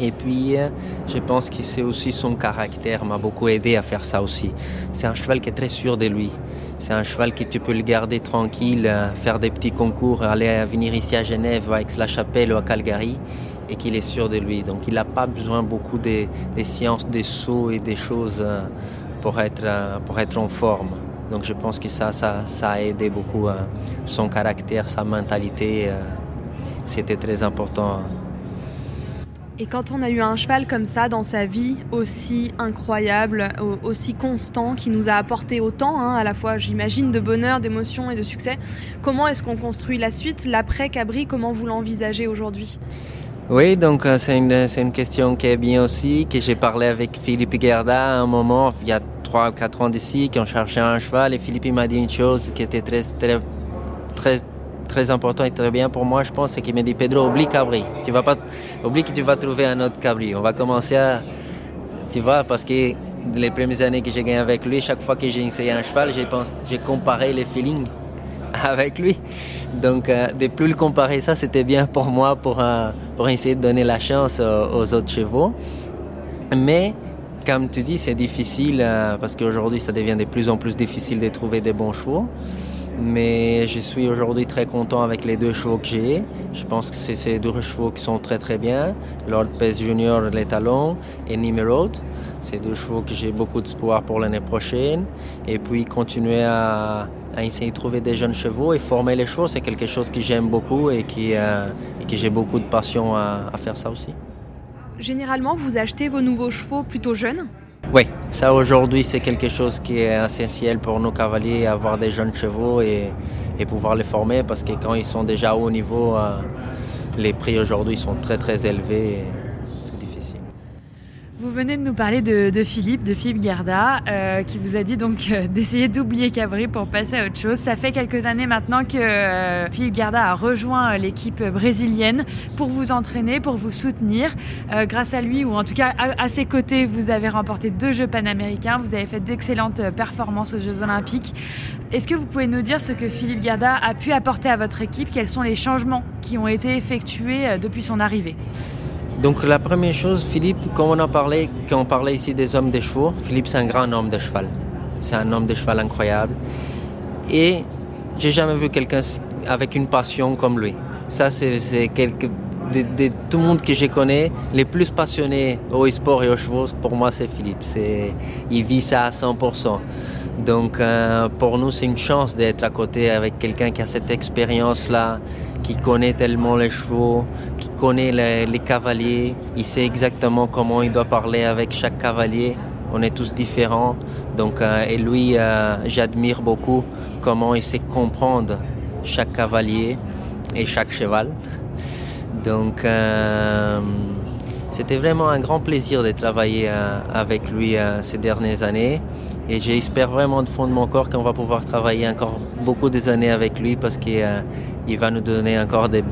Et puis, euh, je pense que c'est aussi son caractère m'a beaucoup aidé à faire ça aussi. C'est un cheval qui est très sûr de lui. C'est un cheval que tu peux le garder tranquille, euh, faire des petits concours, aller venir ici à Genève, à Aix-la-Chapelle ou à Calgary, et qu'il est sûr de lui. Donc, il n'a pas besoin beaucoup des, sciences, des sauts et des choses pour être, pour être en forme. Donc, je pense que ça, ça, ça a aidé beaucoup son caractère, sa mentalité c'était très important. Et quand on a eu un cheval comme ça dans sa vie, aussi incroyable, aussi constant, qui nous a apporté autant, hein, à la fois, j'imagine, de bonheur, d'émotion et de succès, comment est-ce qu'on construit la suite, l'après Cabri, comment vous l'envisagez aujourd'hui? Oui, donc euh, c'est une, une, question qui est bien aussi, que j'ai parlé avec Philippe Gerda à un moment, il y a 3 ou 4 ans d'ici, qui ont cherché un cheval, et Philippe m'a dit une chose qui était très, très, très très important et très bien pour moi, je pense, c'est qu'il me dit Pedro, oublie Cabri. Tu vas pas, oublie que tu vas trouver un autre Cabri. On va commencer à, tu vois, parce que les premières années que j'ai gagné avec lui, chaque fois que j'ai essayé un cheval, j'ai j'ai comparé les feelings [LAUGHS] avec lui. Donc, euh, de plus le comparer, ça, c'était bien pour moi pour, euh, pour essayer de donner la chance aux, autres chevaux. Mais, comme tu dis, c'est difficile euh, parce qu'aujourd'hui, ça devient de plus en plus difficile de trouver des bons chevaux. Mais je suis aujourd'hui très content avec les deux chevaux que j'ai. Je pense que c'est ces deux chevaux qui sont très très bien. Lord Pez Junior, les talons, et Nimerode. C'est deux chevaux que j'ai beaucoup d'espoir pour l'année prochaine. Et puis continuer à, essayer de trouver des jeunes chevaux et former les chevaux, c'est quelque chose que j'aime beaucoup et, euh, que j'ai beaucoup de passion à faire ça aussi. Généralement, vous achetez vos nouveaux chevaux plutôt jeunes? Oui, ça aujourd'hui c'est quelque chose qui est essentiel pour nos cavaliers, avoir des jeunes chevaux et, pouvoir les former parce que quand ils sont déjà au haut niveau, euh, les prix aujourd'hui sont très très élevés. Vous venez de nous parler de, Philippe, de Philippe Gerda, euh, qui vous a dit donc euh, [LAUGHS] d'essayer d'oublier Cabri pour passer à autre chose. Ça fait quelques années maintenant que euh, Philippe Gerda a rejoint l'équipe brésilienne pour vous entraîner, pour vous soutenir. grâce à lui, ou en tout cas à, ses côtés, vous avez remporté deux Jeux panaméricains, vous avez fait d'excellentes performances aux Jeux olympiques. Est-ce que vous pouvez nous dire ce que Philippe Gerda a pu apporter à votre équipe? Quels sont les changements qui ont été effectués depuis son arrivée? Donc la première chose, Philippe, comme on a parlé, quand on parlait ici des hommes des chevaux, Philippe c'est un grand homme de cheval. C'est un homme de cheval incroyable. Et j'ai jamais vu quelqu'un avec une passion comme lui. Ça, c'est quelque... De, tout le monde que je connais, les plus passionnés au sport et aux chevaux, pour moi, c'est Philippe. Il vit ça à 100%. Donc, euh, pour nous, c'est une chance d'être à côté avec quelqu'un qui a cette expérience-là, qui connaît tellement les chevaux, qui connaît les, cavaliers, il sait exactement comment il doit parler avec chaque cavalier. On est tous différents. Donc, euh, et lui, euh, j'admire beaucoup comment il sait comprendre chaque cavalier et chaque cheval. Donc, euh, c'était vraiment un grand plaisir de travailler avec lui ces dernières années. Et j'espère vraiment de fond de mon corps qu'on va pouvoir travailler encore beaucoup des années avec lui parce qu'il euh, va nous donner encore des,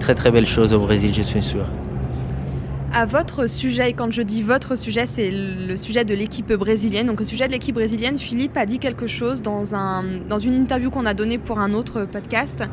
très très belles choses au Brésil, je suis sûr à votre sujet, et quand je dis votre sujet, c'est le sujet de l'équipe brésilienne. Donc, au sujet de l'équipe brésilienne, Philippe a dit quelque chose dans, un, dans une interview qu'on a donnée pour un autre podcast.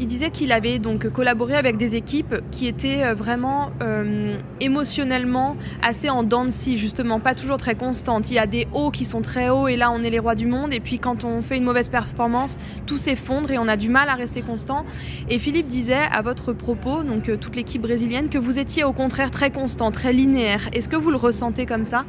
Il disait qu'il avait donc collaboré avec des équipes qui étaient euh, vraiment euh, émotionnellement assez en dents justement, pas toujours très constantes. Il y a des hauts qui sont très hauts et là, on est les rois du monde. Et puis, quand on fait une mauvaise performance, tout s'effondre et on a du mal à rester constant. Et Philippe disait à votre propos, donc euh, toute l'équipe brésilienne, que vous étiez au contraire très constant très linéaire. Est-ce que vous le ressentez comme ça?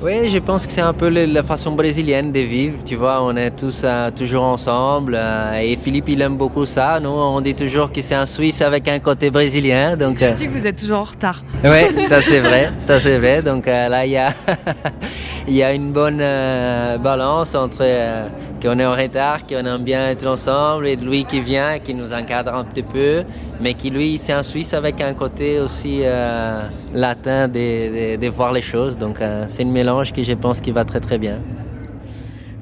Oui, je pense que c'est un peu la façon brésilienne de vivre. Tu vois, on est tous euh, toujours ensemble. Euh, et Philippe, il aime beaucoup ça. Nous, on dit toujours que c'est un Suisse avec un côté brésilien. Donc, euh... que vous êtes toujours en retard. Oui, [LAUGHS] ça c'est vrai. Ça c'est vrai. Donc euh, là, il y a, [LAUGHS] il y a une bonne balance entre qu'on est en retard, qu'on aime bien être ensemble, et lui qui vient, qui nous encadre un petit peu, mais qui lui, c'est un Suisse avec un côté aussi euh, latin de, voir les choses. Donc c'est une mélange qui, je pense, qui va très très bien.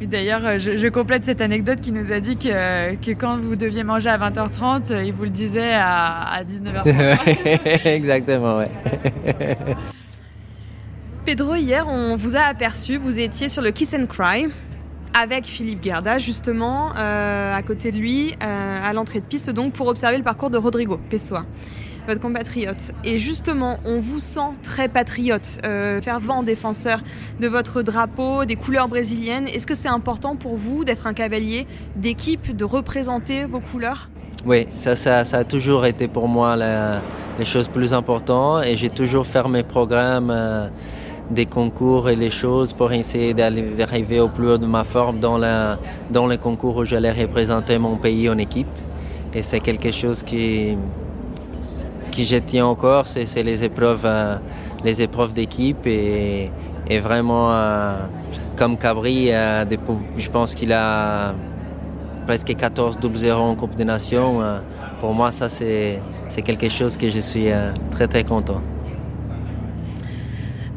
D'ailleurs, euh, je, complète cette anecdote qui nous a dit que, que, quand vous deviez manger à 20h30, il vous le disait à, à 19h30. [LAUGHS] Exactement, ouais. [LAUGHS] Pedro, hier, on vous a aperçu, vous étiez sur le Kiss and Cry avec Philippe Gerda justement euh, à côté de lui euh, à l'entrée de piste donc pour observer le parcours de Rodrigo Pessoa votre compatriote. Et justement, on vous sent très patriote, euh, fervent défenseur de votre drapeau, des couleurs brésiliennes. Est-ce que c'est important pour vous d'être un cavalier d'équipe, de représenter vos couleurs? Oui, ça, ça, a toujours été pour moi les choses plus importantes et j'ai toujours fait mes programmes des concours et les choses pour essayer d'arriver au plus haut de ma forme dans, la, dans les concours où j'allais représenter mon pays en équipe. Et c'est quelque chose qui, qui je tiens encore, c'est les épreuves, les épreuves d'équipe et, vraiment comme Cabri, je pense qu'il a presque 14 0 en Coupe des Nations. Pour moi, ça c'est quelque chose que je suis très très content.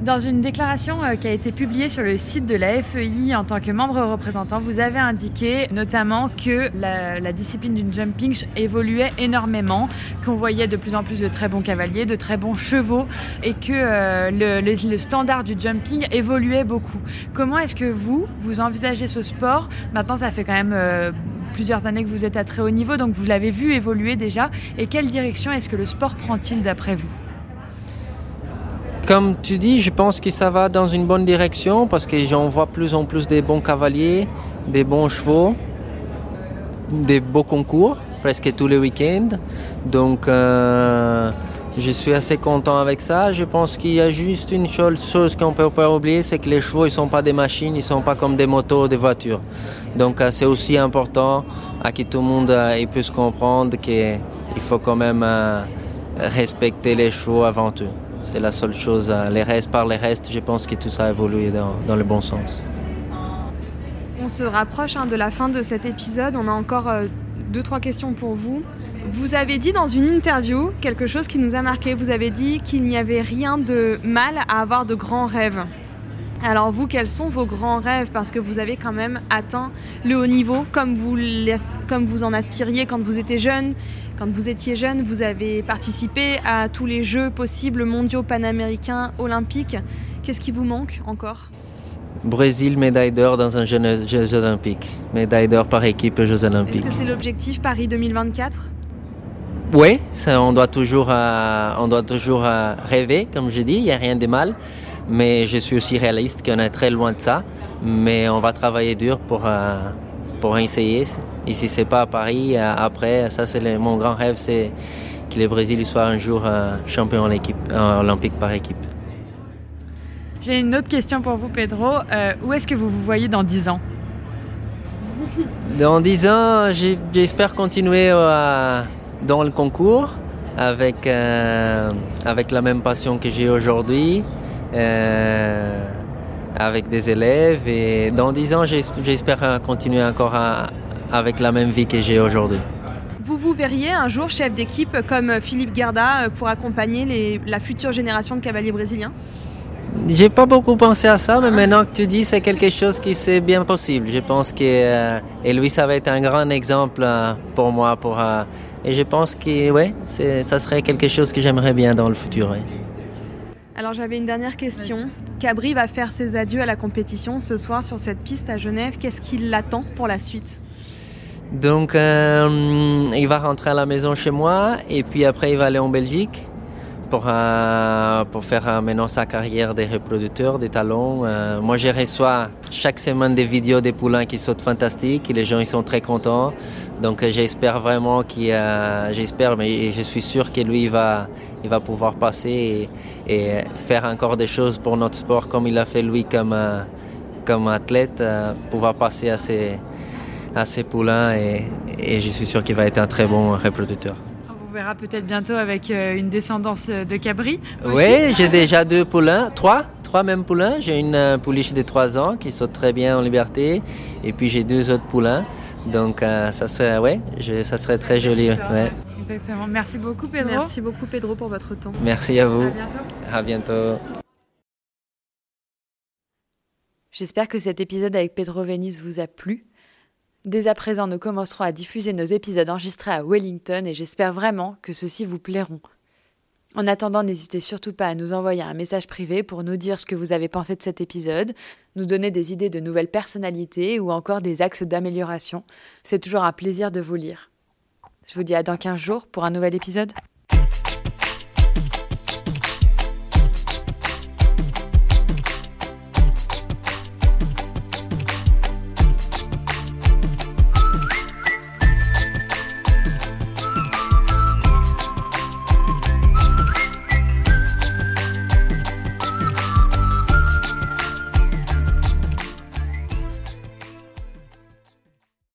Dans une déclaration euh, qui a été publiée sur le site de la FEI en tant que membre représentant, vous avez indiqué notamment que la, discipline du jumping évoluait énormément, qu'on voyait de plus en plus de très bons cavaliers, de très bons chevaux et que euh, le, standard du jumping évoluait beaucoup. Comment est-ce que vous, vous envisagez ce sport? Maintenant, ça fait quand même... Euh, plusieurs années que vous êtes à très haut niveau, donc vous l'avez vu évoluer déjà. Et quelle direction est-ce que le sport prend-il d'après vous? Comme tu dis, je pense que ça va dans une bonne direction parce que j'en vois plus en plus des bons cavaliers, des bons chevaux, des beaux concours presque tous les week-ends. Donc euh, je suis assez content avec ça. Je pense qu'il y a juste une chose qu'on ne peut pas oublier, c'est que les chevaux, ils ne sont pas des machines, ils ne sont pas comme des motos ou des voitures. Donc euh, c'est aussi important à que tout le monde euh, puisse comprendre qu'il faut quand même respecter les chevaux avant tout. C'est la seule chose. Les restes, par les restes, je pense que tout ça a évolué dans, le bon sens. On se rapproche hein, de la fin de cet épisode. On a encore euh, deux, trois questions pour vous. Vous avez dit dans une interview quelque chose qui nous a marqué. Vous avez dit qu'il n'y avait rien de mal à avoir de grands rêves. Alors vous, quels sont vos grands rêves? Parce que vous avez quand même atteint le haut niveau comme vous, comme vous en aspiriez quand vous étiez jeune. Quand vous étiez jeune, vous avez participé à tous les Jeux possibles mondiaux, panaméricains, olympiques. Qu'est-ce qui vous manque encore? Brésil, médaille d'or dans un Jeux olympiques. Médaille d'or par équipe aux Jeux olympiques. Est-ce que c'est l'objectif Paris 2024 oui, ça, on doit toujours, euh, on doit toujours euh, rêver, comme je dis, il n'y a rien de mal. Mais je suis aussi réaliste qu'on est très loin de ça. Mais on va travailler dur pour, euh, pour essayer. Et si c'est pas à Paris, euh, après, ça c'est mon grand rêve, c'est que le Brésil soit un jour euh, champion olympique par équipe. J'ai une autre question pour vous, Pedro. où est-ce que vous vous voyez dans 10 ans? Dans 10 ans, j'espère continuer dans le concours avec, avec la même passion que j'ai aujourd'hui. Euh, avec des élèves. Et dans 10 ans, j'espère continuer encore avec la même vie que j'ai aujourd'hui. Vous vous verriez un jour chef d'équipe comme Philippe Gerda pour accompagner la future génération de cavaliers brésiliens? J'ai pas beaucoup pensé à ça, mais maintenant que tu dis, c'est quelque chose qui c'est bien possible. Je pense que euh, et lui, ça va être un grand exemple euh, pour moi, pour et je pense que ouais, ça serait quelque chose que j'aimerais bien dans le futur. Alors j'avais une dernière question. Cabri va faire ses adieux à la compétition ce soir sur cette piste à Genève. Qu'est-ce qui l'attend pour la suite? Donc euh, il va rentrer à la maison chez moi et puis après il va aller en Belgique pour, euh, pour faire euh, maintenant sa carrière des reproducteurs, des talons. moi je reçois chaque semaine des vidéos des poulains qui sautent fantastiques et les gens ils sont très contents. Donc j'espère vraiment qu'il j'espère mais je suis sûr que lui il va, il va pouvoir passer et, faire encore des choses pour notre sport comme il a fait lui comme, euh, comme athlète, euh, pouvoir passer à ses, à ses poulains et, et je suis sûr qu'il va être un très bon reproducteur. On vous verra peut-être bientôt avec euh, une descendance de cabri. Oui, j'ai déjà deux poulains, trois, trois mêmes poulains. J'ai une pouliche de 3 ans qui saute très bien en liberté et puis j'ai deux autres poulains. Donc ça serait, ouais, ça serait très joli. Ouais. Exactement. Merci beaucoup, Pedro. Merci beaucoup, Pedro, pour votre temps. Merci à vous. À bientôt. À bientôt. J'espère que cet épisode avec Pedro Venice vous a plu. Dès à présent, nous commencerons à diffuser nos épisodes enregistrés à Wellington et j'espère vraiment que ceux-ci vous plairont. En attendant, n'hésitez surtout pas à nous envoyer un message privé pour nous dire ce que vous avez pensé de cet épisode, nous donner des idées de nouvelles personnalités ou encore des axes d'amélioration. C'est toujours un plaisir de vous lire. Je vous dis à dans 15 jours pour un nouvel épisode.